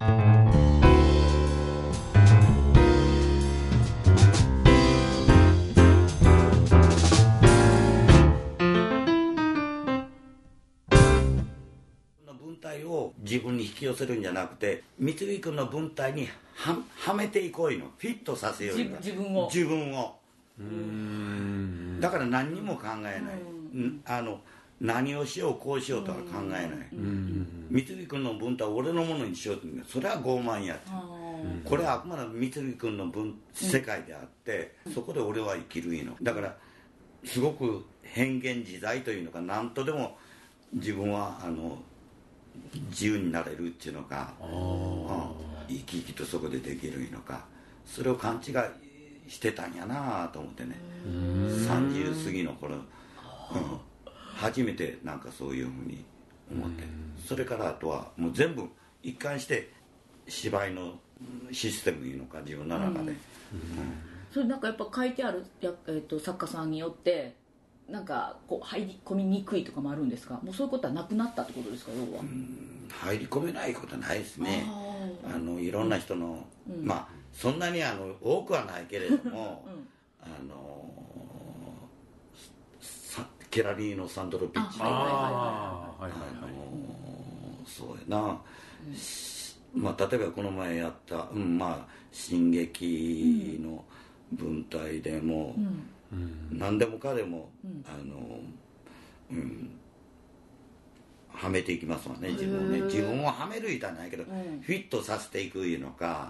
文体を自分に引き寄せるんじゃなくて三井君の文体にははめていこういうの。フィットさせよう。いうの自自分を。自分を。だから何にも考えない、うん。あの何をしようこうしようとは考えない、三井君の文体を俺のものにしようってそれは傲慢やって。これはあくまで三井君の文世界であって、そこで俺は生きるいいの。だからすごく変幻自在というのか何とでも自分はあの自由になれるっていうのか、うん、生き生きとそこでできるのか。それを勘違いしてたんやなと思ってね。30過ぎの頃、うん、初めてなんかそういうふうに思って。それからあとはもう全部一貫して芝居のシステムいうのか自分の中で、それなんかやっぱ書いてあるや、えー、と作家さんによってなんかこう入り込みにくいとかもあるんですか？もうそういうことはなくなったってことですか？要は、入り込めないことないですね。ああのいろんな人の、まあそんなにあの多くはないけれども、あのさケラリーノ・サンドロピッチあはいはいはいはい。あそうやな、しまあ、例えばこの前やった、うんまあ、進撃の文体でも、何でもかでも、あのうんはめていきますわね自分をね。自分をはめるいたないけど、フィットさせていくいうのか、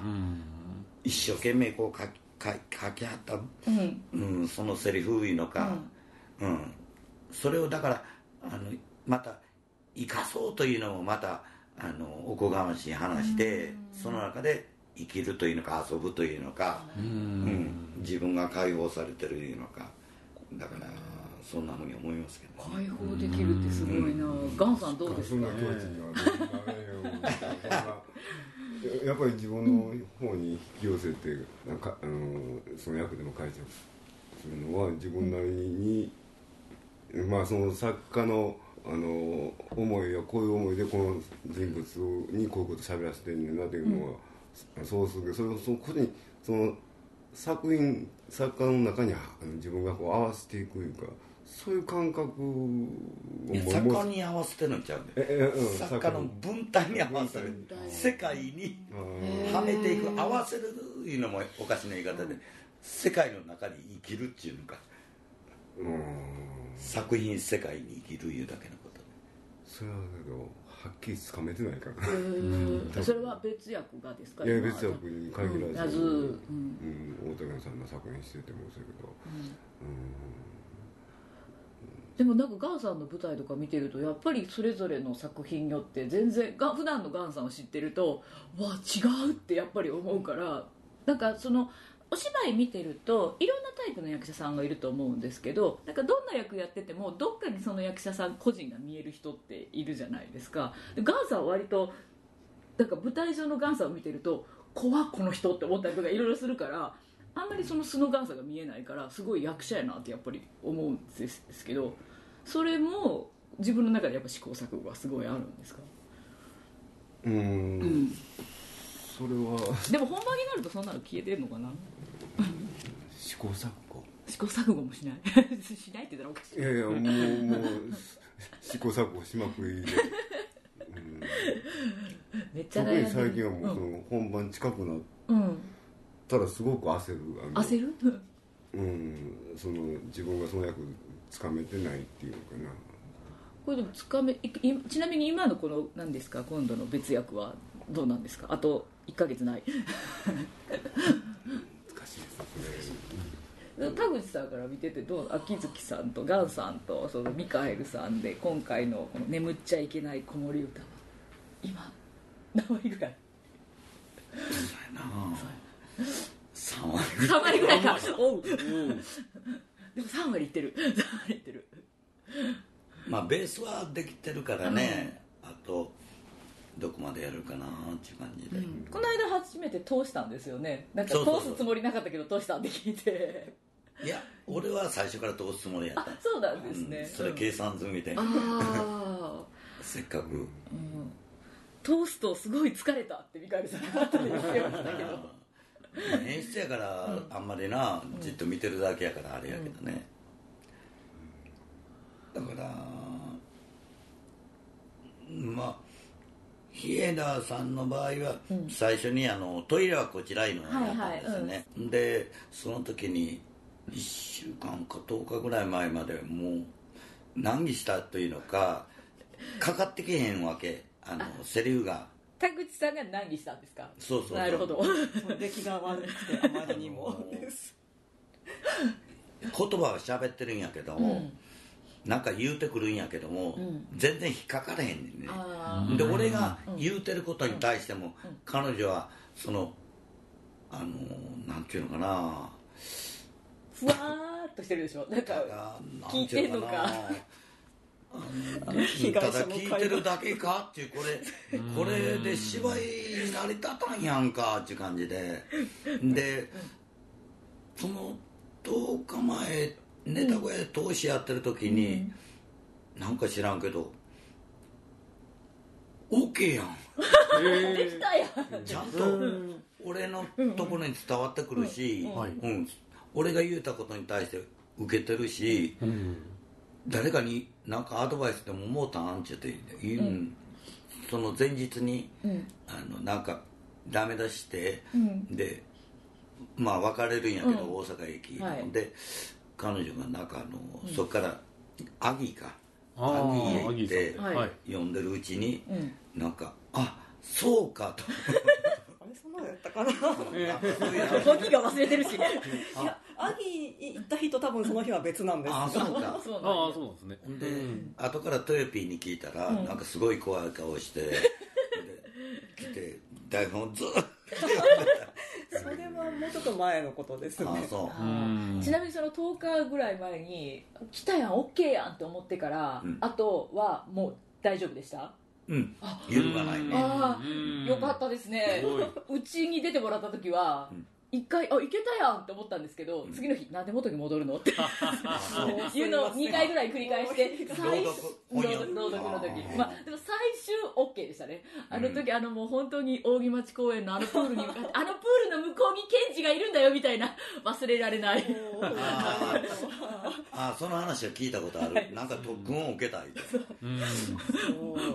一生懸命こう書き書き書きはった、うん。そのセリフいうのか、うんそれをだからあのまた生かそうというのもまたあのおこがましい話で、その中で生きるというのか遊ぶというのか、うん。自分が解放されてるいうのか。だからそんなふうに思いますけど、ね、解放できるってすごいな、ガンさんどうですか？そんな境地にはなれよそんなやっぱり自分の方に引き寄せてなんかあのその役でも解釈するのは自分なりに、まあその作家のあの思いやこういう思いでこの人物にこういうこと喋らせてんねんなっていうのは、そうするけどそれをそこにその作品作家の中に自分がこう合わせていくいうかそういう感覚を作家に合わせてるんちゃうんだよええうん作家の文体に合わせる世界にはめていく合わせるいうのもおかしな言い方で、世界の中に生きるっていうのか。うん作品世界に生きるいうだけのこと。それはけどはっきりつかめてないから。へー。それは別役がですか？いや今別役に限らず、うん。うん。大竹さんの作品しててもそうやけど、でもなんかガンさんの舞台とか見てるとやっぱりそれぞれの作品によって全然が普段のガンさんを知ってるとわあ違うってやっぱり思うからなんかそのお芝居見てるといろんなタイプの役者さんがいると思うんですけどなんかどんな役やっててもどっかにその役者さん個人が見える人っているじゃないですか。でガンさんは割となんか舞台上のガンさんを見てると怖っこの人って思ったりとかいろいろするからあんまりその素のガンさんが見えないからすごい役者やなってやっぱり思うんですけどそれも自分の中でやっぱ試行錯誤がすごいあるんですか、うん。うん。それは。でも本番になるとそんなの消えてんのかな？試行錯誤。試行錯誤もしない。しないって言ったらおかしい。いやいやもうもう試行錯誤しまくりで、めっちゃ特に悩んでる最近はもうその本番近くなっうんたらすごく焦る焦る？うん。その自分がその役つかめてないっていうのかな。これでもつかめちなみに今のこの何ですか？今度の別役はどうなんですか？あと1ヶ月ない？田口さん。から見ててどう秋月さん。とガンさん。とそのミカエルさん。で今回のこの「眠っちゃいけない子守歌」は今何割ぐらいそうやな3割ぐらい3割ぐらいかおううん。でも3割いってる3割いってるまあベースはできてるからね、までやるかなっていう感じで、この間初めて通したんですよね。なんか通すつもりなかったけど通したって聞いて。いや俺は最初から通すつもりやった。あそうなんですね、うん。それ計算済みで、ああ せっかく、通すとすごい疲れたってミカエルさんが後で言ってましたけど。まあ演出やからあんまりなじっと見てるだけやからあれやけどね、だからまあ日枝さんの場合は最初にあのトイレはこちらいのやったんですよね、でその時に1週間か10日ぐらい前までもう難儀したというのかかかってけへんわけ。あのセリフが。田口さんが難儀したんですか？そうそうなるほど。出来が悪くてあまりにも。で す言葉は喋ってるんやけども、なんか言うてくるんやけども、全然引っかかれへんねんね。あで俺が言うてることに対しても、彼女はそのあのなんていうのかな。ふわーっとしてるでしょ。なんか聞いてんのか。ただ聞いてるだけかっていうこれこれで芝居成り立たんやんかっていう感じで。でその10日前ネタ小屋で投資やってる時に、なんか知らんけど OK やん。できたやん。ちゃんと俺のところに伝わってくるし、俺が言うたことに対して受けてるし、誰かに何かアドバイスでも思うたんって言って言う、その前日に、あのなんかダメ出して、でまあ別れるんやけど、大阪駅、はい。で彼女がなんかあの、そこからアギーかアギーへ行っアギて呼んでるうちに、なんかあそうかと。あれそんなのやったかな。時が忘れてるし。いやアギー行った日と多分その日は別なんです。あそうか。そうなんあそうなんですね。で、後からトヨピーに聞いたら、なんかすごい怖い顔してで来て台本ずっとそれはもうちょっと前のことですね。ちなみにその10日ぐらい前に来たやん OK やんって思ってから、うん。あとはもう大丈夫でした？うん。揺るがないね。あうん。あよかったですね。うちに出てもらった時はん一回あいけたやんって思ったんですけど、次の日なんで元に戻るのって いうのを2回ぐらい繰り返して最初朗読の時まあでも最終 OK でしたね。あの時、あのもう本当に扇町公園のあのプールに向かってあのプールの向こうにケンジがいるんだよみたいな。忘れられない。あその話は聞いたことある。なんか特訓を受けたいと。うん。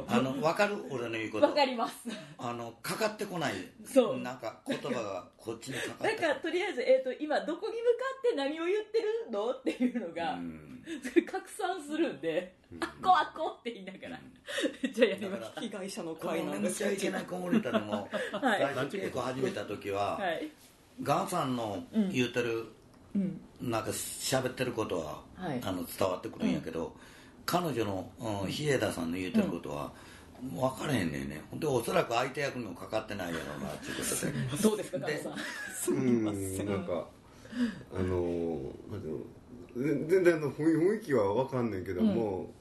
あの分かる俺の言うこと。わかります。あのかかってこない。そう。なんか言葉がこっちにかかってなんかとりあえず、えー、と今どこに向かって何を言ってるのっていうのが、うん。拡散するんで、あっこあっこって言いながら、じゃあやりまし被害者のこ会なんですのめっちゃいけない。子守歌でもはい最初稽古始めた時は、たはい。ガンさんの言うてる、うん。なんか喋ってることは、はい。あの伝わってくるんやけど、彼女の、うん、日枝さんの言うてることは、分からへんねんね。でおそらく相手役にもかかってないやろうなっていうことで。どうですかでさん。うんなんかあのなんていうの全全然あの雰囲気は分かんねんけども、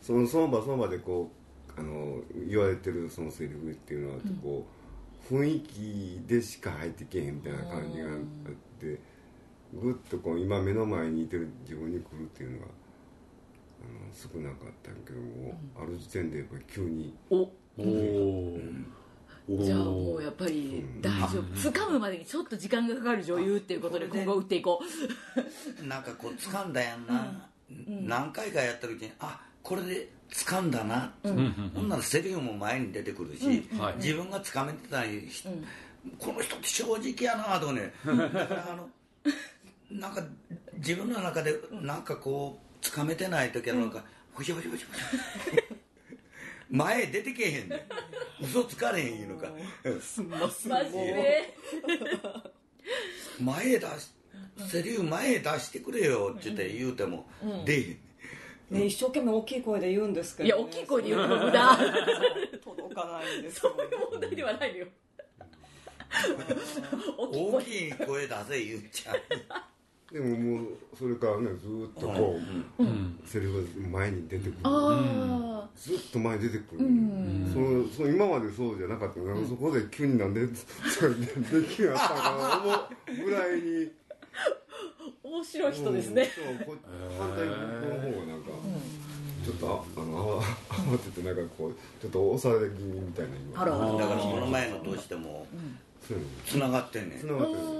そのその場その場でこうあの言われてるそのセリフっていうのはこう、雰囲気でしか入ってけへんみたいな感じがあってぐっとこう今目の前にいてる自分に来るっていうのが少なかったけども、ある時点でやっぱり急に。おおおじゃあもうやっぱり大丈夫。掴むまでにちょっと時間がかかる女優っていうことで今後打っていこう。なんかこう掴んだやんな、何回かやった時にあこれで掴んだな、ほんならセリフも前に出てくるし、はい。自分が掴めてたりし、この人って正直やなとね。だからあのなんか自分の中でなんかこう掴めてない時はなん。か、ほしほしほしほし前出てけへんねん。嘘つかれへんいうのか。すんます真面目前出しセリフ前出してくれよって言って言うても、出えへんねん。ね、一生懸命大きい声で言うんですけど、いや大きい声で言うのも無駄。届かないんですそよういう問題ではないのよ。大きい大声きい声出せ言っちゃうでももうそれからねずーっとこう、セリフが前に出てくる。あずっと前に出てくる、そのその今までそうじゃなかったの。に、そこで急になんでそう できなかったのかな思うぐらいに。あ面白い人ですね、うんそうこ反対の方がなんか、ちちょっとああの慌慌ててなんかこうちょっと押され気味みたいな今あら。だからこの前のどうしてもそういうのつながってんねん。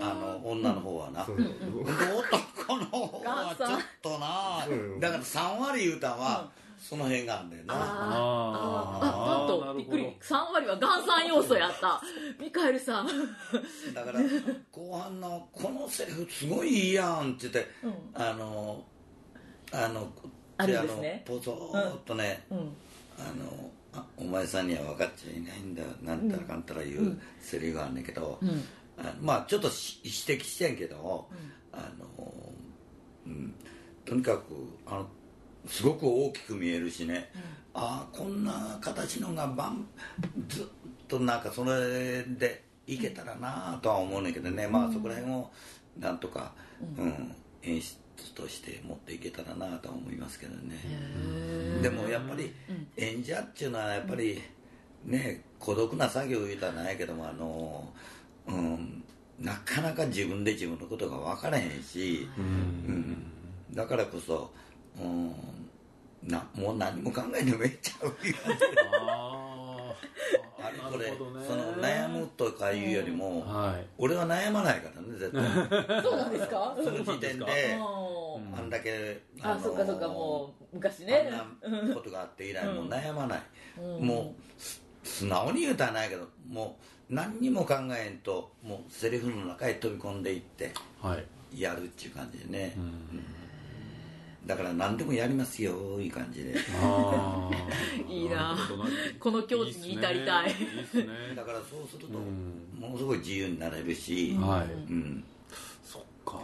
あの女の方はな、男の方はちょっとな。うんだから3割言うたんはその辺があんだよな。あああなんとびっくり3割は元三要素やったミカエルさんだから後半の「このセリフすごいいいやん」って言って、うんあのあのあるんですねあのポソーっとね、うんあのあお前さんには分かっちゃいないんだよなんたらかんたら言うセリフがあるんだけど、うん。あまあちょっとし指摘してんけど、あのうん、とにかくあのすごく大きく見えるしね、ああこんな形のがバンずっとなんかそれでいけたらなとは思うねんけどね、まあそこら辺をなんとか、うん演出として持っていけたらなとは思いますけどね。でもやっぱり演者っていうのはやっぱりね孤独な作業言うたらないけどもあの、うん、なかなか自分で自分のことが分からへんし、うん。だからこそ、うん、なもう何も考えてもええちゃうよああれこれ、ねその悩むとかいうよりも、はい。俺は悩まないからね絶対。そうなんですか？その時点でうんあんだけあそっかそっかもう昔ね。あんなことがあって以来もう悩まない、うん。もうす素直に言うたらないけどもう何にも考えんともうセリフの中へ飛び込んでいってはい。やるっていう感じでね、うんだから何でもやりますよいい感じで。いいな。この境地に至りたい。いいっすね。だからそうするとうん。ものすごい自由になれるし、はい。うん。そっか。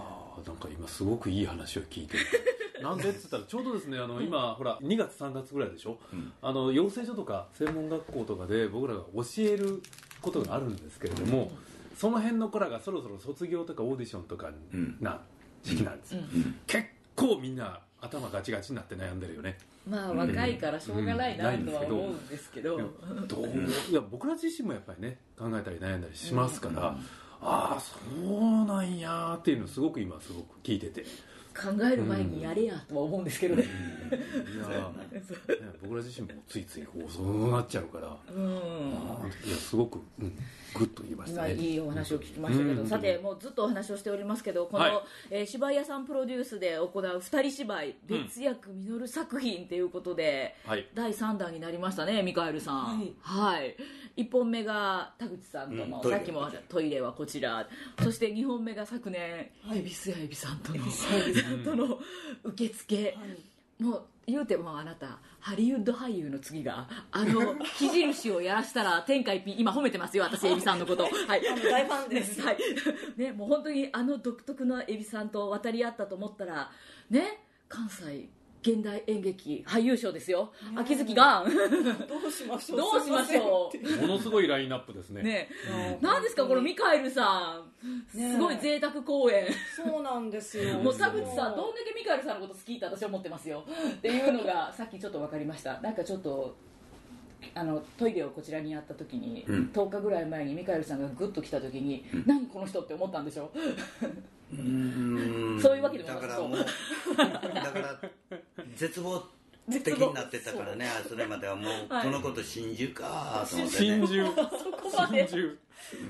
なんか今すごくいい話を聞いてる。なんでっつったらちょうどですねあの今ほら2月3月ぐらいでしょ、ん。あの養成所とか専門学校とかで僕らが教えることがあるんですけれども、その辺の子らがそろそろ卒業とかオーディションとかうん。な時期なんですよ、うん。結構みんな頭ガチガチになって悩んでるよね。まあ若いからしょうがないなとは思うんですけど、どう？いや僕ら自身もやっぱりね考えたり悩んだりしますから、ああそうなんやーっていうのをすごく今すごく聞いてて。い考える前にやれやとは思うんですけどね、やー、ね、僕ら自身もついついこうそうなっちゃうから、うん。いやすごく、うん、グッと言いましたね。今いいお話を聞きましたけど、うん。さてもうずっとお話をしておりますけどこの、はい。えー芝居屋さんプロデュースで行う二人芝居「別役実作品」ということで、はい。第3弾になりましたねミカエルさん。はい。はい、1本目が田口さんとの、さっきもトイレはこちら。そして2本目が昨年恵比寿屋恵比さんとのとの受付、もう言うてもあなたハリウッド俳優の次があの木印をやらしたら天下一品今褒めてますよ私エビさんのこと。はい。大ファンです。はい。ねもう本当にあの独特のエビさんと渡り合ったと思ったらね関西現代演劇俳優賞ですよ。秋月が。んどうしましょう。どうしましょすいませんって。ものすごいラインナップですね。ねうん。何ですかこのミカエルさん。ねすごい贅沢公演。そうなんですよ。もう田口さんどんだけミカエルさんのこと好きって私は思ってますよ。っていうのがさっきちょっと分かりました。なんかちょっとあのトイレをこちらにやった時に、うん。10日ぐらい前にミカエルさんがグッと来た時に、何この人って思ったんでしょう。ーん。そういうわけでもなくだからもうだから絶望的になってたからね。それまではもうはい。このこと信じるかと思って真ね珠こまで。真珠。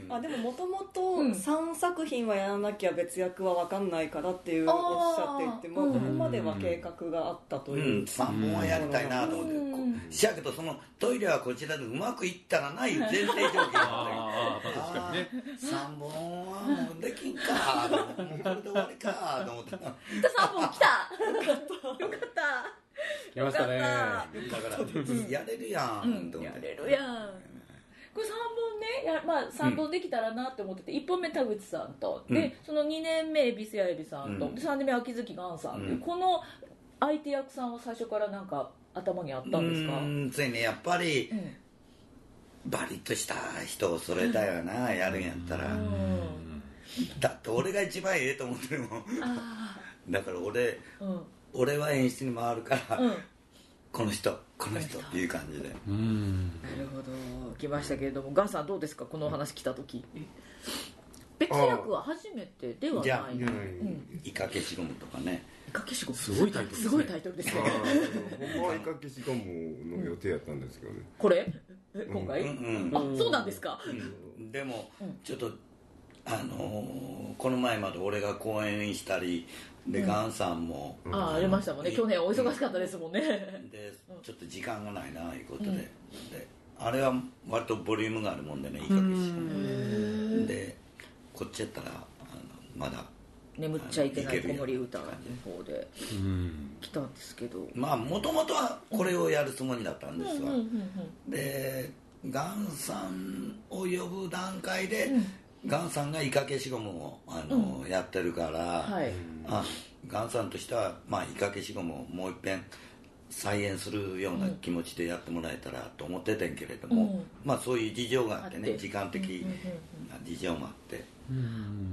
あでももともとうん。3作品はやらなきゃ別役は分かんないからっていうおっしゃっていてもうん。ここまでは計画があったとう。ん、いう、3本はやりたいなと思って、うん。こしやけどそのトイレはこちらでうまくいったらない前提条件だったああまあ確かにね。3本はもうできんかもうこれで終わりかと思って。3本来た。よかった来ました。ね。だからやれるやんと思って、やれるやん。これ3本ね。や、まあ、3本できたらなって思ってて、1本目田口さんと、うん。でその2年目恵比寿屋恵比さんと、うん。で3年目秋月ガンさんってこの相手役さんは最初からなんか頭にあったんですか？うーんついね。やっぱりうん。バリッとした人をそれだよな、やるんやったら、だって俺が一番ええと思ってるもん。あだから俺あうん俺は演出に回るから、うん。この人この人っていう感じで。うん。なるほど。来ましたけれどもガンさんどうですか？このお話来た時。別役は初めてではない。じゃない、イカ消しゴムとかねイカ消しゴム。すごいタイトルですね。すごいタイトルですね。あー。ほんまはイカ消しゴムの予定やったんですけどね、これ？え今回、うんうん。あそうなんですか、うん。でもちょっとあのーこの前まで俺が講演したりでガンさんも。ああありましたもんね。去年お忙しかったですもんね。でちょっと時間がないないうことで,、であれは割とボリュームがあるもんでねいいかけしでこっちやったらあのまだ眠っちゃいけない子守歌の方でうん来たんですけどまあもともとはこれをやるつもりだったんですが、でガンさんを呼ぶ段階で、ガンさんがイカ消しゴムをあの、やってるから、はいあガンさんとしては、まあ、イカ消しゴムをもう一遍再現するような気持ちでやってもらえたらと思っててんけれども、うん。まあそういう事情があってあって。ね時間的うんうんうん。な事情もあって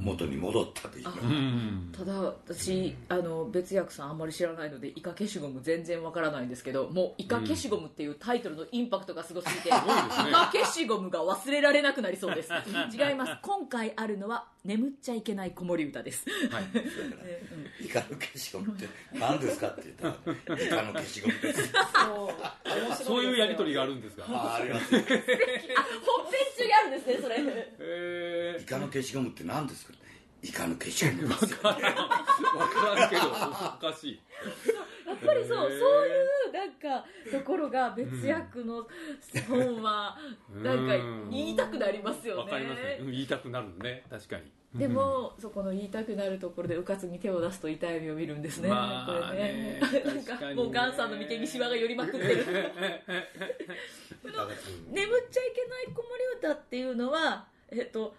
元に戻ったというか、うん。ただ私あの別役さんあんまり知らないのでイカ消しゴム全然わからないんですけどもうイカ消しゴムっていうタイトルのインパクトがすごすぎて、イカ消しゴムが忘れられなくなりそうです。違います。今回あるのは眠っちゃいけない子守歌です。はい。イカの消しゴムって何ですかって言ったらイカの消しゴムです。そう。いうやり取りがあるんですか？あありますねあ本編中にあるんですねそれ。えイカの消しゴムって何ですかイカの消しゴムですよー、分からん。けどおかしい。やっぱりそう、そういうかところが別役の本はなんか言いたくなりますよね。わかりますね。うん言いたくなるのね。確かに。でも、そこの言いたくなるところでうかつに手を出すと痛い目を見るんですね、まあこれね。ねなんかもうガンさんの眉間にシワが寄りまくってる。眠っちゃいけない子守歌っていうのはえっと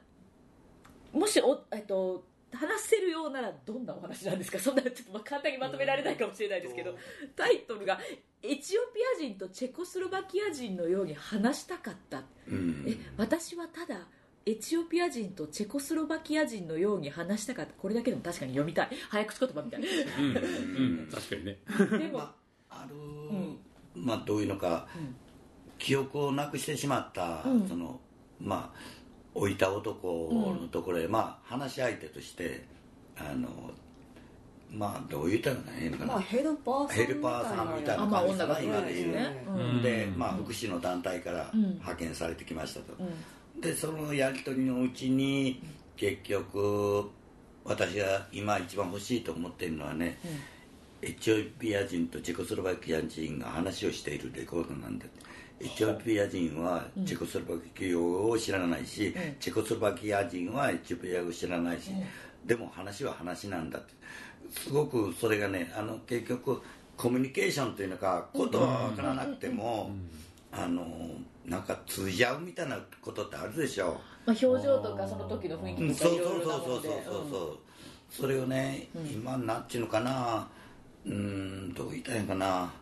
もしお、えっと、話せるようならどんなお話なんですか？そんなちょっと簡単にまとめられないかもしれないですけどタイトルが「エチオピア人とチェコスロバキア人のように話したかった」うん。え私はただエチオピア人とチェコスロバキア人のように話したかった。これだけでも確かに読みたい。早口言葉みたい。うん、うん、確かにね。でも、まあある、まあどういうのか、記憶をなくしてしまった、うん。そのまあ置いた男のところへ、まあ話し相手としてあのまあどう言ったらいいのかな、まあヘルパーさんヘルパーさんみたいなあまあ感じで言う、ですね、で、まあ、福祉の団体からうん。派遣されてきましたと、うん。でそのやり取りのうちに結局私が今一番欲しいと思っているのはね、エチオピア人とチェコスロバキア人が話をしているレコードなんだエチオピア人はチェコスロバキアを知らないし、ん。チェコスロバキア人はエチオピアを知らないし、でも話は話なんだってすごくそれがねあの結局コミュニケーションというのか言葉は分からなくても、あのなんか通じ合うみたいなことってあるでしょ。まあ、表情とかその時の雰うん囲気とかいろいそうそうそうろなものでそうそう。そうそれをね、今なんていうのかなうんどう言いたいのかな。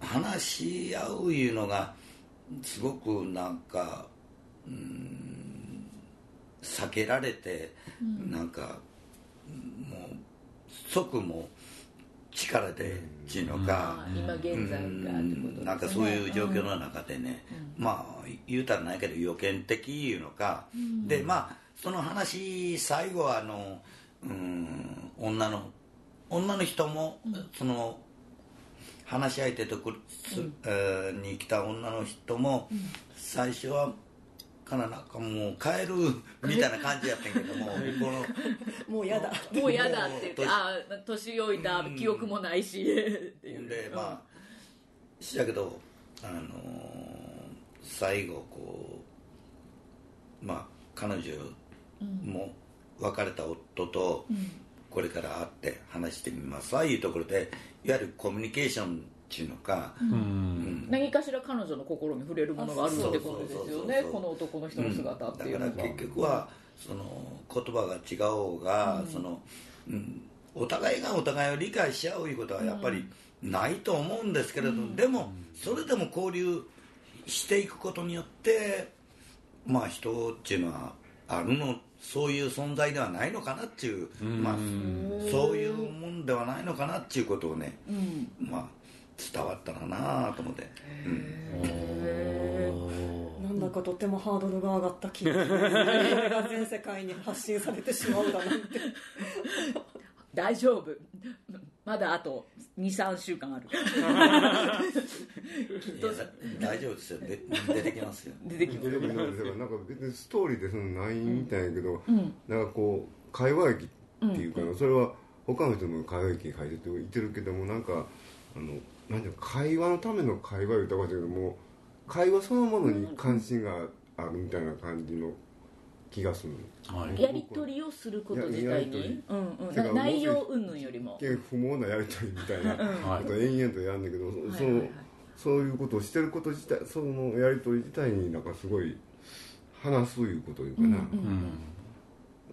話し合ういうのがすごくなんかうん避けられて、なんかもう即も力でっていうのか、あ今現在がってことですね。なんかそういう状況の中でね、まあ言うたらないけど予見的いうのか、でまあその話最後はあのうん女の女の人も、その話し相手とくる、すえーに来た女の人も、最初はからなんかもう帰る みたいな感じやったんやけどもこのもうやだ。もう嫌だって。言ってああ年老いた記憶もないし。っていうでまあしやけどあのー最後こうまあ彼女も別れた夫とこれから会って話してみますああいうところでいわゆるコミュニケーションっていうのか、うん。何かしら彼女の心に触れるものがあるってことですよね。この男の人の姿っていうのが、だから結局はその言葉が違おうが、そのうん、お互いがお互いを理解し合ういうことはやっぱりないと思うんですけれど、でもそれでも交流していくことによってまあ人っていうのはあるのそういう存在ではないのかなっていう、まあ、そういうもんではないのかなっていうことをね、まあ伝わったらなと思って、うん。なんだかとてもハードルが上がった気が全世界に発信されてしまうだなんて。大丈夫。まだあと23週間ある。きっと。いや大丈夫ですよ。で出てきますよ。出てきます。出てくるんですよ。なんか別にストーリーでそのないみたいやけど、うん。なんかこう会話劇っていうかな、それは他の人も会話劇書いてていてるけどもなんかあのなん会話のための会話言うたかったけども会話そのものに関心があるみたいな感じの気がする、はい。やり取りをすること自体ややり取り、にうん。うん、内容云々よりも。一見不毛なやり取りみたいなは いことを延々とやるんだけど、そのはいはいはい。そういうことをしてること自体そのやり取り自体になんかすごい話すいうこというかな、うんうん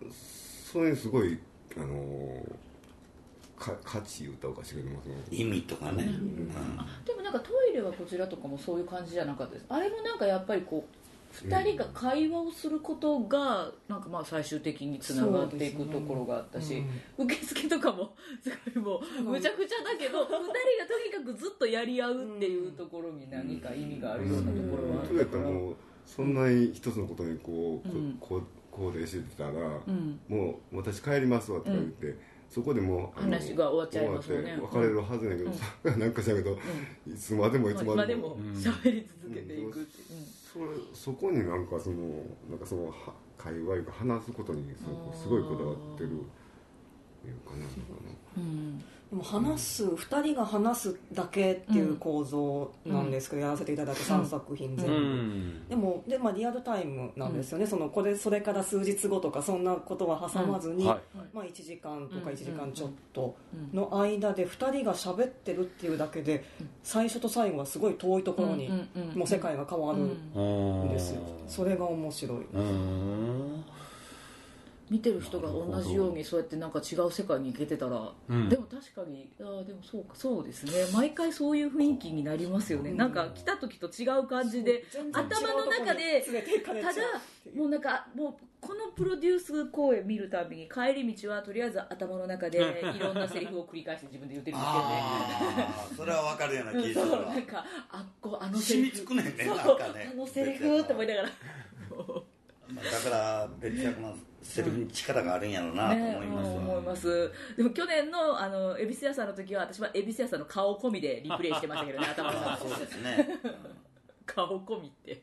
うん。それにすごいあのーか価値言うたおかしいけどもその意味とかね、うん。でもなんかトイレはこちらとかもそういう感じじゃなかったです。あれもなんかやっぱりこう2人が会話をすることがなんかまあ最終的につながっていくところがあったし、受付とかも すごいもうむちゃくちゃだけど2人がとにかくずっとやり合うっていうところに何か意味があるようなところはあるから。ったらもうそんなに一つのことにこう、うんここうでしてたら、うん。もう私帰りますわとか言って、そこでもう話が終わっちゃいますよね。別れるはずやけど、それがなんかしらん。けど、いつまでも。いつまでも喋り続けていくっていう、それそこになんかそのなんかそのは会話いうか話すことにすごくすごいこだわってるいうかななんかな。うんでも話す2人が話すだけっていう構造なんですけど、やらせていただいた3作品全部、うん。でもで、まあ、リアルタイムなんですよね、そのこれそれから数日後とかそんなことは挟まずに、はい。まあ、1時間とかうん。1時間ちょっとの間で2人が喋ってるっていうだけで最初と最後はすごい遠いところにうんうんうんもう世界が変わるうんんですよ。それが面白い。うん見てる人が同じようにそうやってなんか違う世界に行けてたら、うん。でも確かにあーでもそうかそうですね。毎回そういう雰囲気になりますよね、なんか来た時と違う感じで頭の中でただもうなんかもうこのプロデュース公演見るたびに帰り道はとりあえず頭の中でいろんなセリフを繰り返して自分で言ってるんですけどね。それは分かるような気がするわ。なんかあこうあのセ染みリフつくねんねそうなんかね。あのセリフって思いながら だから別役のセリフに力があるんやろうなとね思いますわ、思います。でも去年のあの恵比寿屋さんの時は私は恵比寿屋さんの顔込みでリプレイしてましたけどね 頭の中で。そうですね。顔込みって。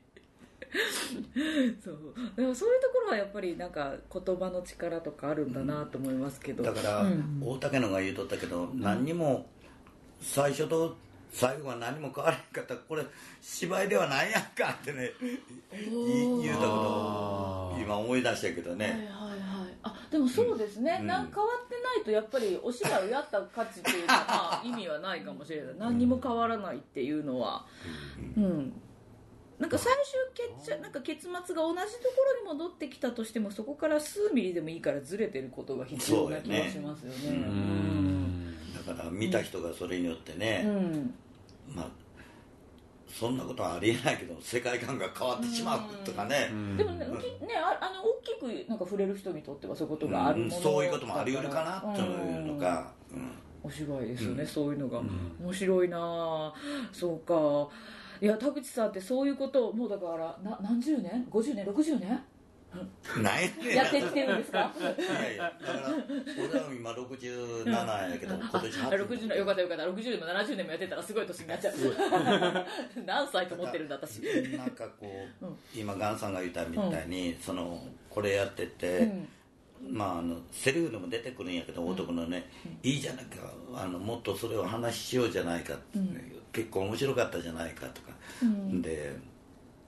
そう。でもそういうところはやっぱりなんか言葉の力とかあるんだなと思いますけど、だから、うん。大竹のが言うとったけど何にも最初と最後は何も変わらへんかったらこれ芝居ではないやんかってね言言うたことを今思い出したけどね、はいはいはい。あでもそうですね、うん。なんか変わってないとやっぱりお芝居をやった価値っていうのはまあ意味はないかもしれない。何にも変わらないっていうのは。うん。なんか最終結なんか結末が同じところに戻ってきたとしてもそこから数ミリでもいいからずれてることが必要な気がしますよね。うん。だから見た人がそれによってうね、んまあそんなことはありえないけど世界観が変わってしまうとかね、でもね,、きねああの大きくなんか触れる人にとってはそういうことがあるものうんそういうこともあり得るかなというのが、うん。お芝居ですよね、うんそういうのが、面白いな。あそうか。いや田口さんってそういうことをもうだからな何十年？50年？60年？なんやってきてるんですか？いやい。やだから俺は今67やけど今年あ60年よかったよかった。60年も70年もやってたらすごい年になっちゃう何歳と思ってるんだ私。なんかこう、今ガンさんが言ったみたいに、そのこれやってて、うん。まああのセリフでも出てくるんやけど、男のね、いいじゃないか。あのもっとそれを話しようじゃないか結構面白かったじゃないかとか、で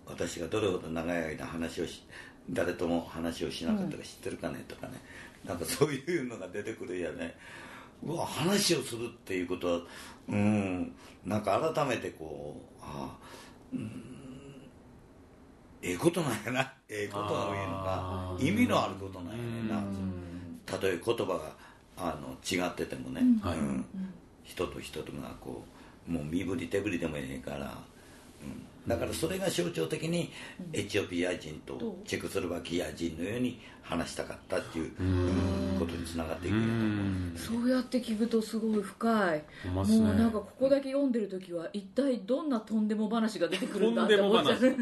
私がどれほど長い間話をし誰とも話をしなかったか知ってるかねとかね。なんかそういうのが出てくるやね。うわ話をするっていうことはうんなんか改めてこうああええことなんやな。ええことを言うのが意味のあることなんやねんな。たとえ言葉があの違っててもね、はいうん。人と人とがこうもう身振り手振りでもええから、うん、だからそれが象徴的にエチオピア人とチェコスロバキア人のように話したかったっていううん。ことにつながっていくと思う。そうやって聞くとすごい深い。ね。もうなんかここだけ読んでる時は一体どんなとんでも話が出てくるんだって思っちゃう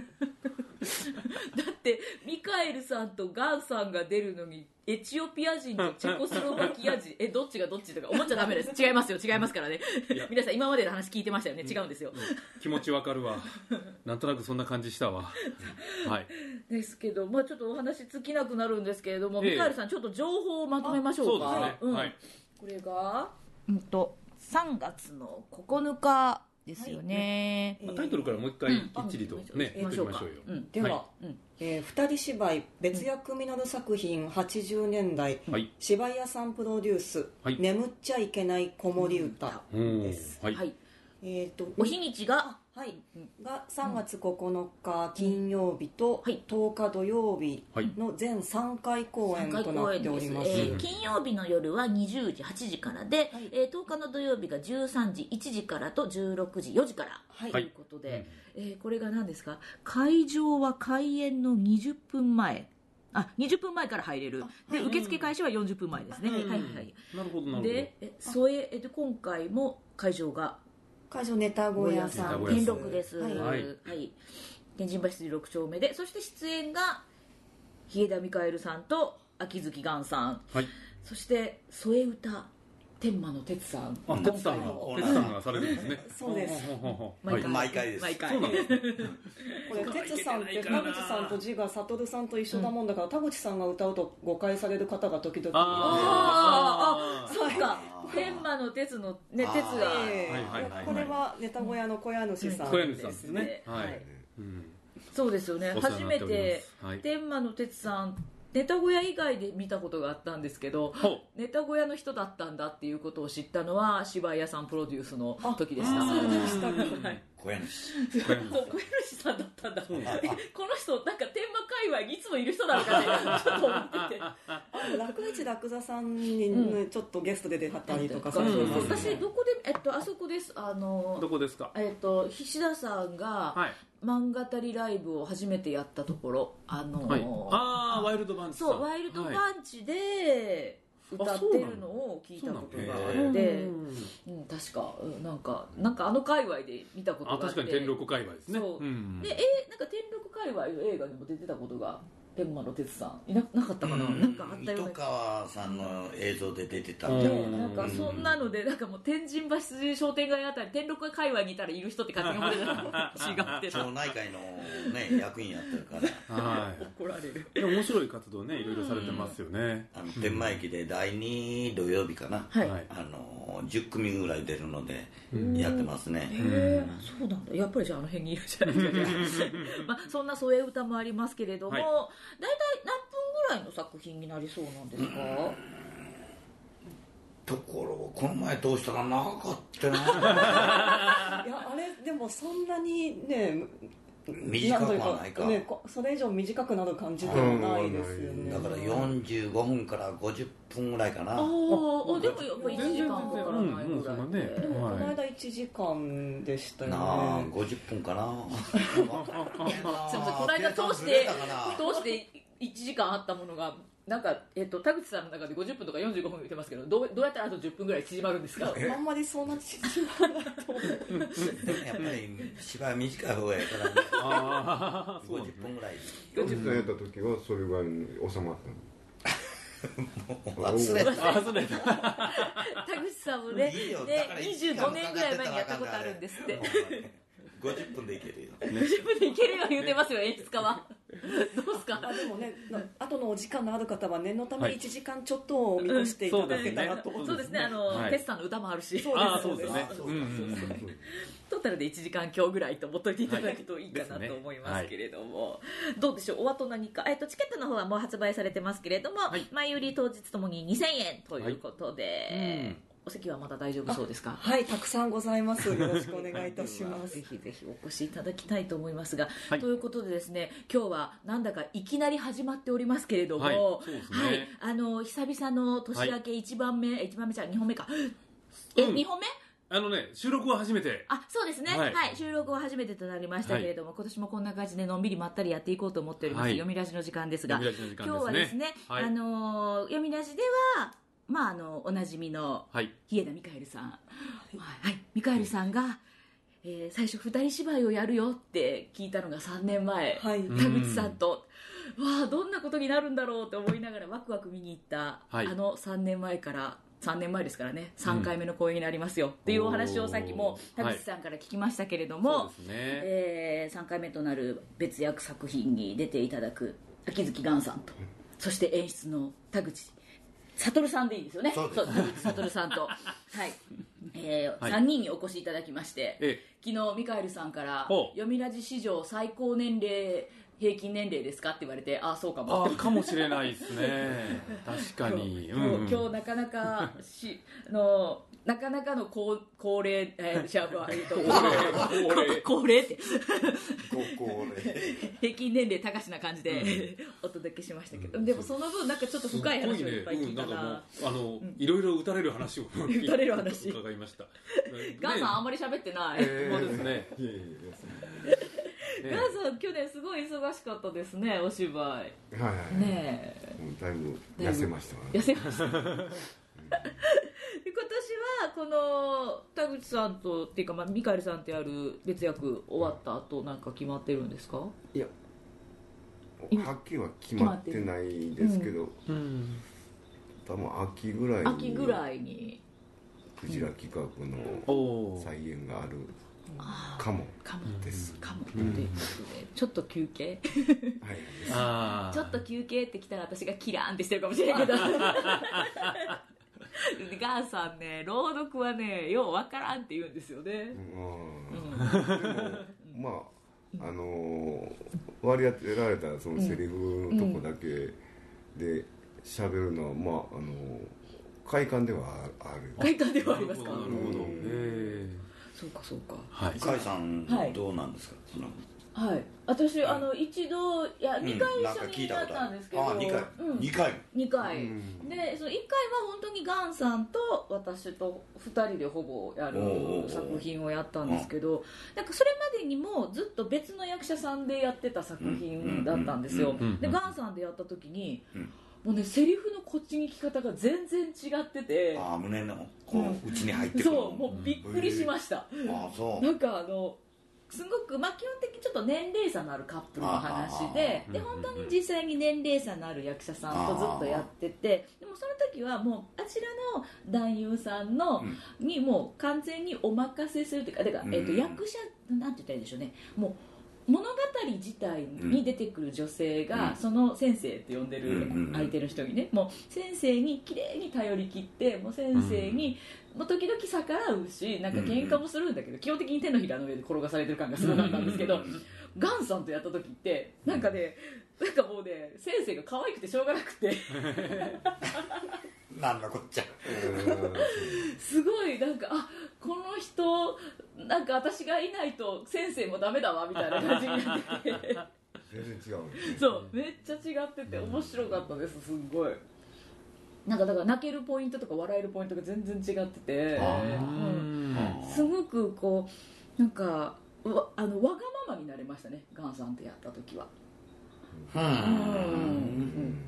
とんでもってミカエルさんとガンさんが出るのにエチオピア人とチェコスロバキア人 えどっちがどっちとか思っちゃダメです違いますよ違いますからね。皆さん今までの話聞いてましたよね。違うんですよ、気持ちわかるわ。なんとなくそんな感じしたわ。はい。ですけど、まあ、ちょっとお話尽きなくなるんですけれども、ええ。ミカエルさんちょっと情報をまとめましょうか。そうですね、うんはい。これが、うん、と3月の9日ですよね、まあタイトルからもう一回きっちりとね、うんきましょうよ、うん。では、はい。うん。えー二人芝居別役実る作品80年代、はい。芝居屋さんプロデュース「はい。眠っちゃいけない子守歌」うん。です、はい、はい、えー、とお日にちがはい、が3月9日金曜日とはい。10日土曜日はい。の全3回公演3回となっております、えー金曜日の夜は20時8時からで、はい。えー10日の土曜日が13時1時からと16時4時から、はい。ということで、えーこれが何ですか？会場は開演の20分前。あ20分前から入れる。で受付開始は40分前ですね、はい。はいはいなるほどなるほど。でえそええっと今回も会場が会場ネタ小屋さんネタ小屋さん。天禄です。はい。はい。はい。天神橋筋6丁目でそして出演が日枝ミカエルさんと秋月岩さん。はい。そして添え歌天満の哲さん。あ哲さんがうん哲さんがされるんですね。そうです。ほうほうほうほうはい毎回です。毎回。そうなんです。ねこれ哲さんって田口さんと字が悟さんと一緒だもんだから、田口さんが歌うと誤解される方が時々あー。ああそうか。天満の哲のね哲あーがこれはネタ小屋の小家主さん小家主さんですね。ははい。そうですよね。初めて天満の哲さんネタ小屋以外で見たことがあったんですけどネタ小屋の人だったんだっていうことを知ったのは芝居屋さんプロデュースの時でした。あそうでしたか。はい。小屋主小屋主さん。だったんだ。この人なんか天満界隈にいつもいる人なのかね。ちょっと思っててあ楽市楽座さんにね、ちょっとゲストで出はったりとかうそうれてますね。私どこでえっとあそこです。あのどこですか？えっと菱田さんがはい。漫画たりライブを初めてやったところ。あのはい。ああワイルドバンチそうワイルドはいパンチで歌ってるのを聞いたことがあって。うん確かうんなんかなんかあの界隈で見たことあがあって。確かに天禄界隈ですね。そう。うん。でえなんか天禄界隈の映画にも出てたことが天満の哲さん？いななかったかな、なんかあったような糸川さんの映像で出てたうん。んでねなん。かそんなのでなんかもう天神橋筋商店街あたり天禄界隈にいたらいる人って勝手に思ってた。違ってた。町内会のね 役員やってるから。はい。怒られる。でも面白い活動ねいろいろされてますよね。あの天満駅で第2土曜日かな、はい、はい。あの10組ぐらい出るのでやってますね、へえそうなんだ。やっぱりじゃああの辺にいるじゃないですか。まあそんな添え歌もありますけれども、はい大体何分ぐらいの作品になりそうなんですか、ところこの前通したら長かったな。いやあれでもそんなにね短くはないか。ね、こそれ以上短くなる感じではないですよね、だから45分から50分ぐらいかな。あーあでもやっぱ1時間かからないぐらいそん。なねでこのはい間1時間でしたよなあね50分かな。すいませんこの間通して 通して1時間あったものがなんか、えっと、田口さんの中で50分とか45分言ってますけどどうどうやったらあと10分ぐらい縮まるんですか？あんまりそんな縮まないと思う。でもやっぱり芝居短い方がやから、ね、ああそう50分ぐらい。田口さんやった時はそれぐらいに収まったの？忘れた。あそうだよ田口さんもねいいよ。ねだから一時間25年ぐらい前にやったことあるんですって50分でいけるよ。自分でいけるよ言うてますよ演出家は。どうですか？あでもねな後のお時間のある方は念のためはい1時間ちょっとを見越していただけたらと、うんそうですね。あの、はい。テスさんの歌もあるし。そうああそうです。ね。そううんうんうん。トータルで1時間今日ぐらいと思っといていただくといいかなはいと思いますけれども、どうでしょうお後何か、えっと、チケットの方はもう発売されてますけれども、はい前売り当日ともに2000円ということで、うんお席はまだ大丈夫そうですか？はいたくさんございます。よろしくお願いいたします。ぜひぜひお越しいただきたいと思いますが、はい。ということでですね今日はなんだかいきなり始まっておりますけれども、はいね。はいあの久々の年明け1番目、一1番目じゃ2本目か。え、うん。2本目？あのね収録は初めて。あそうですね、ははいい収録は初めてとなりましたけれども、今年もこんな感じでのんびりまったりやってい。こうと思っております、はい読みラジの時間ですがすね。今日はですね、はい。あのー読みラジでは、まあ、あのおなじみのはい。日枝ミカエルさん、はい。はい。ミカエルさんが、ええー最初二人芝居をやるよって聞いたのが3年前、はい。田口さんと、わあどんなことになるんだろうって思いながらワクワク見に行った、はい。あの3年前から3年前ですからね。3回目の公演になりますよ。っていうお話をさっきも田口さんから聞きましたけれども、そうですね。え3回目となる別役作品に出ていただく秋月岩さんと。そして演出の田口悟さんでいいですよね。そうです。悟さんと、はい。えーはい。3人にお越しいただきまして、え昨日ミカエルさんからほう「読みラジ史上最高年齢平均年齢ですか?」って言われてああそうかも。あかもしれないですね。確かに。今日,、うんうん。今日なかなかしあ のなかなかの高高齢、えー、シャープはえっと高齢。高齢って。平均年齢高しな感じで、お届けしましたけど、でもその分なんかちょっと深い話をいっぱい聞いたうん、なんかもなうあの、いろいろ打たれる話を。打たれる話。伺いました。ガンさんあんままり喋ってない、そうですね。いやいやいガンさん去年すごい忙しかったですねお芝居。やはいはい。ねえ。だいぶ痩せましたわ痩せました はこの田口さんとっていうか、まあ、ミカエルさんってやる別役終わった後なんか決まってるんですか？いやはっきりは決まってないですけど、うん。多分秋ぐらいに秋ぐらいにクジラ企画のおお再演があるかも。かもです。かもということで。ちょっと休憩？はい。あちょっと休憩ってきたら私がキラーンってしてるかもしれんけど ガンさんね朗読はねようわからんって言うんですよね、うん。でもまああのー割り当てられたそのセリフのとこだけで喋るのは、まああのー快感ではある。快感ではありますか？なるほど。なるほどうん。へえそうかそうか。はい。甲斐さんはい。どうなんですか？そのはい。私、あの一度いやうん。2回一緒にやっいたんですけど、あ二回。うん。二回。2回、うん。でその1回は本当にガンさんと私と2人でほぼやる作品をやったんですけどなんかそれまでにもずっと別の役者さんでやってた作品だったんですよ。うん。うん。うん。でガンさんでやった時にうん。もうねセリフのこっちに聞き方が全然違ってて。ああ胸のこう内に入ってくるそうもうびっくりしました。ああそう。なんかあのすごく、まあ、基本的にちょっと年齢差のあるカップルの話でで本当に実際に年齢差のある役者さんとずっとやっててでもその時はもうあちらの男優さんの、にもう完全にお任せするというかだから、えっとうん。役者なんて言ったらいいんでしょうね。もう物語自体に出てくる女性が、うん。その先生って呼んでるうん相手の人にねもう先生に綺麗に頼り切ってもう先生に、もう時々逆らうしなんか喧嘩もするんだけど、基本的に手のひらの上で転がされてる感がすごかったんですけど、ガンさんとやった時ってなんかねなんかもうね先生が可愛くてしょうがなくて なんだこっちゃ。すごいなんかあこの人なんか私がいないと先生もダメだわみたいな感じになってて。全然違う。んですねそうめっちゃ違ってて面白かったですすっごい。なんかだから泣けるポイントとか笑えるポイントが全然違ってて、すごくこうなんかわあのわがままになれましたねガンさんとやった時は、うん。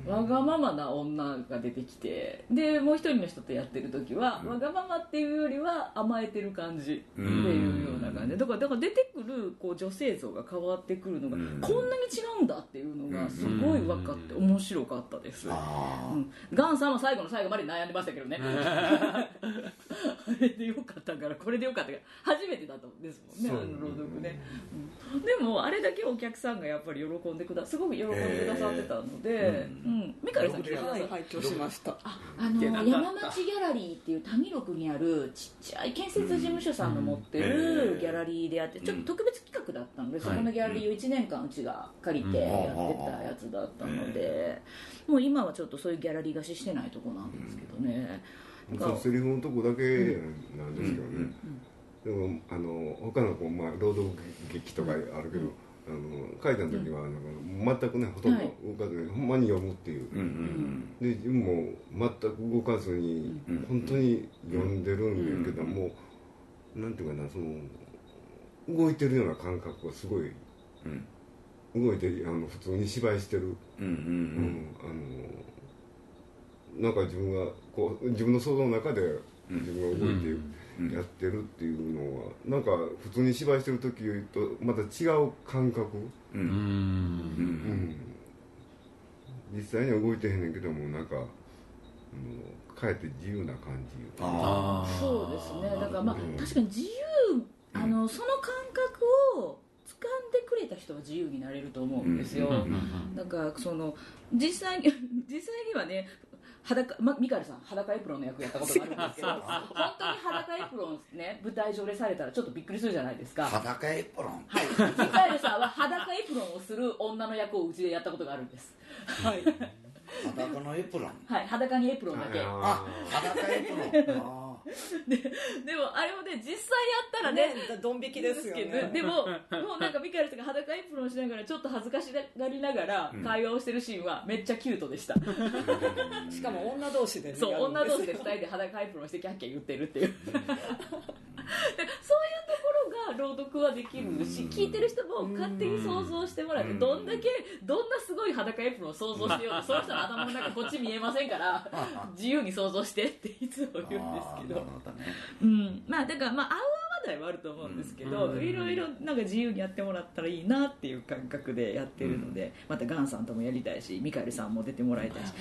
わがままな女が出てきてでもう一人の人とやってる時は、わがままっていうよりは甘えてる感じっていうような感じだからだから出てくるこう女性像が変わってくるのが、ん。こん。なに違うん。だっていうのがすごい分かって面白かったです、あうん。ガンさん。は最後の最後まで悩ん。でましたけどねあれでよかったからこれでよかったから初めてだったん。ですもん。ねあの朗読ね、うん。でもあれだけお客さん。がやっぱり喜ん。でくだすごく喜んでくださってたので、えーうん、三上さん来てくださはいい拝聴しました。ああの山町ギャラリーっていう谷六にあるちっちゃい建設事務所さんの持ってるギャラリーでやってちょっと特別企画だったので、そこのギャラリーを1年間うちが借りてやってたやつだったので、もう今はちょっとそういうギャラリー貸ししてないとこなんですけどね、そのセリフのとこだけなんですけどね、でもあの他のこう、まあ、朗読劇とかあるけど、あの書いた時はなん。か全くねほとんど動かずに、ほんまに読むっていう、うんうんで自分も全く動かずに、うん本当に読んでるんだけども、なんていうかなその動いてるような感覚がすごいうん。動いてあの普通に芝居してる、うんうんうん。あのなんか自分がこう自分の想像の中で自分が動いてやってるっていうのはなんか普通に芝居してる時とまた違う感覚、うん。うん。うん。実際には動いてへんねんけどもなんか、うん、かえって自由な感じああー。そうですね。だからまあうん。確かに自由あのその感覚を掴んでくれた人は自由になれると思うんですよ、うん。からその実際に実際にはね裸、ま、ミカエルさん裸エプロンの役やったことがあるんですけど 本当に裸エプロンね舞台上でされたらちょっとびっくりするじゃないですか。裸エプロン。はい、ミカエルさんは裸エプロンをする女の役をうちでやったことがあるんです。はい。裸のエプロン。はい裸にエプロンだけ。あ裸エプロン あでもあれもね実際やったらねねドン引きですよけどねでももうなんかミカエルさんが裸エプロンしながらちょっと恥ずかしがりながら会話をしてるシーンはめっちゃキュートでした、しかも女同士でね。そう女同士です2人で裸エプロンしてキャッキャ言ってるっていう。でそういうところが朗読はできるし聞いてる人も勝手に想像してもらってどんだけどんなすごい裸エプロンを想像してようとその人の頭の中こっち見えませんから 自由に想像してっていつも言うんですけど。うん、まあだからまあ合う合わないはあると思うんですけど、いろいろなんか自由にやってもらったらいいなっていう感覚でやってるので、またガンさんともやりたいしミカエルさんも出てもらいたいし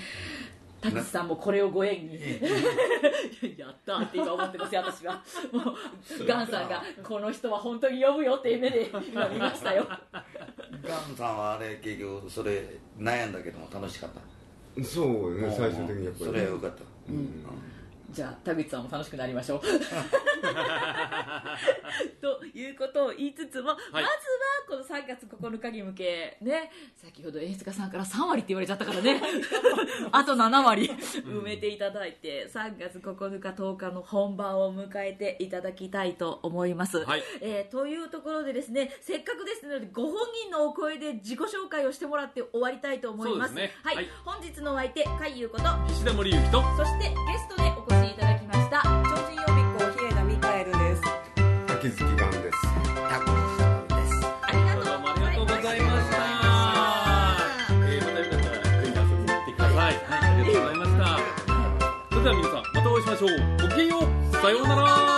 タキさんもこれをご縁に。やったって今思ってますよ私は。もうガンさんがこの人は本当に呼ぶよっていう目で 今見ましたよ。ガンさんはあれ結局それ悩んだけども楽しかった。そうね最終的にやっぱりそれはよかった。うんじゃあ田口さんも楽しくなりましょう。ということを言いつつも、まずはこの3月9日に向けね先ほど演出家さんから3割って言われちゃったからね。あと7割。埋めていただいて3月9日10日の本番を迎えていただきたいと思います、はい。えーというところでですねせっかくですのでご本人のお声で自己紹介をしてもらって終わりたいと思います。はい、はい。本日のお相手海優こと石田森ゆきとそしてゲストでお越しした超人予備校日枝ミカエルです秋月ガンですタコですありがとうどうもありがとうございました。えー、またよかったらぜひ遊びに来てください。はい、ありがとうございました。それでは皆さんまたお会いしましょう。ごきげんよう。さようなら。